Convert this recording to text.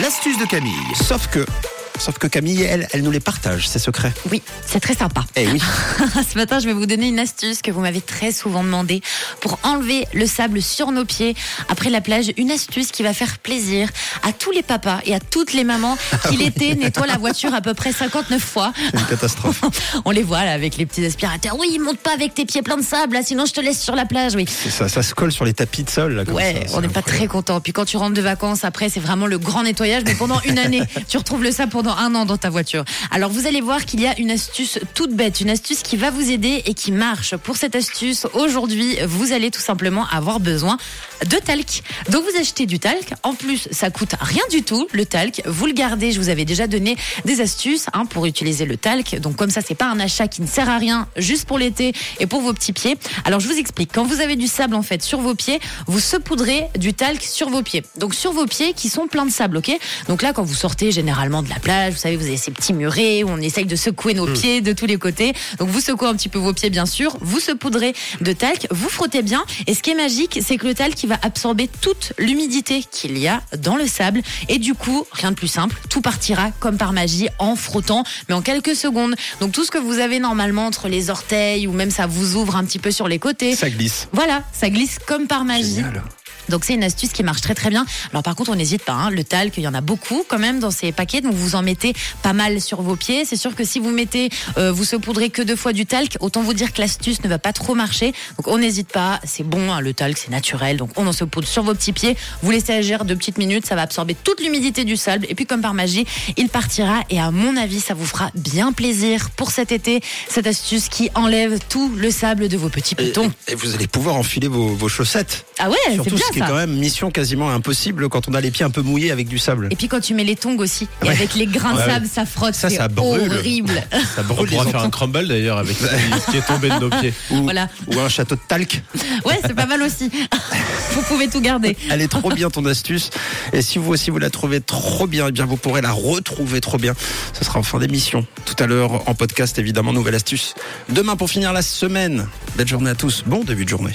L'astuce de Camille. Sauf que, sauf que Camille, elle, elle nous les partage, ses secrets. Oui, c'est très sympa. Eh oui. Ce matin, je vais vous donner une astuce que vous m'avez très souvent demandé pour enlever le sable sur nos pieds après la plage. Une astuce qui va faire plaisir à tous les papas et à toutes les mamans qui l'été nettoient la voiture à peu près 59 fois. C'est une catastrophe. On les voit là avec les petits aspirateurs. Oui, monte pas avec tes pieds pleins de sable, là, sinon je te laisse sur la plage. Oui. Ça, ça se colle sur les tapis de sol. Là, comme Ouais, ça, on n'est pas très content. Puis quand tu rentres de vacances, après, c'est vraiment le grand nettoyage. Mais pendant une année, tu retrouves le sable pendant un an dans ta voiture. Alors, vous allez voir qu'il y a une astuce toute bête, une astuce qui va vous aider et qui marche. Pour cette astuce, aujourd'hui, vous allez tout simplement avoir besoin de talc. Donc, vous achetez du talc. En plus, ça coûte rien du tout, le talc. Vous le gardez. Je vous avais déjà donné des astuces hein, pour utiliser le talc. Donc, comme ça, c'est pas un achat qui ne sert à rien, juste pour l'été et pour vos petits pieds. Alors, je vous explique. Quand vous avez du sable, en fait, sur vos pieds, vous saupoudrez du talc sur vos pieds. Donc, sur vos pieds qui sont pleins de sable, ok? Donc là, quand vous sortez généralement de la plage, vous savez, vous avez ces petits murets où on essaye de secouer nos pieds de tous les côtés. Donc, vous secouez un petit peu vos pieds, bien sûr. Vous saupoudrez de talc, vous frottez bien. Et ce qui est magique, c'est que le talc, il va absorber toute l'humidité qu'il y a dans le sable. Et du coup, rien de plus simple, tout partira comme par magie en frottant, mais en quelques secondes. Donc, tout ce que vous avez normalement entre les orteils ou même ça vous ouvre un petit peu sur les côtés. Ça glisse. Voilà, ça glisse comme par magie. Génial. Donc c'est une astuce qui marche très très bien. Alors par contre, on n'hésite pas. hein, le talc, il y en a beaucoup quand même dans ces paquets, donc vous en mettez pas mal sur vos pieds. C'est sûr que si vous mettez, euh, vous saupoudrez que deux fois du talc, autant vous dire que l'astuce ne va pas trop marcher. Donc on n'hésite pas. C'est bon, hein, le talc, c'est naturel. Donc on en saupoudre sur vos petits pieds. Vous laissez agir deux petites minutes, ça va absorber toute l'humidité du sable. Et puis comme par magie, il partira. Et à mon avis, ça vous fera bien plaisir pour cet été. Cette astuce qui enlève tout le sable de vos petits Et, pitons. et vous allez pouvoir enfiler vos, vos chaussettes. Ah ouais, c'est bien qui est quand même mission quasiment impossible quand on a les pieds un peu mouillés avec du sable. Et puis quand tu mets les tongs aussi, et Ouais. avec les grains de Ouais, sable, ça frotte, Ça, c'est ça brûle. horrible. Ça On brûle les pourra faire un crumble d'ailleurs avec ce qui- ce qui est tombé de nos pieds. ou, Voilà. ou un château de talc. Ouais, c'est pas mal aussi. Vous pouvez tout garder. Elle est trop bien ton astuce. Et si vous aussi vous la trouvez trop bien, eh bien vous pourrez la retrouver trop bien. Ce sera en fin d'émission. Tout à l'heure en podcast évidemment nouvelle astuce. Demain pour finir la semaine. Belle journée à tous. Bon début de journée.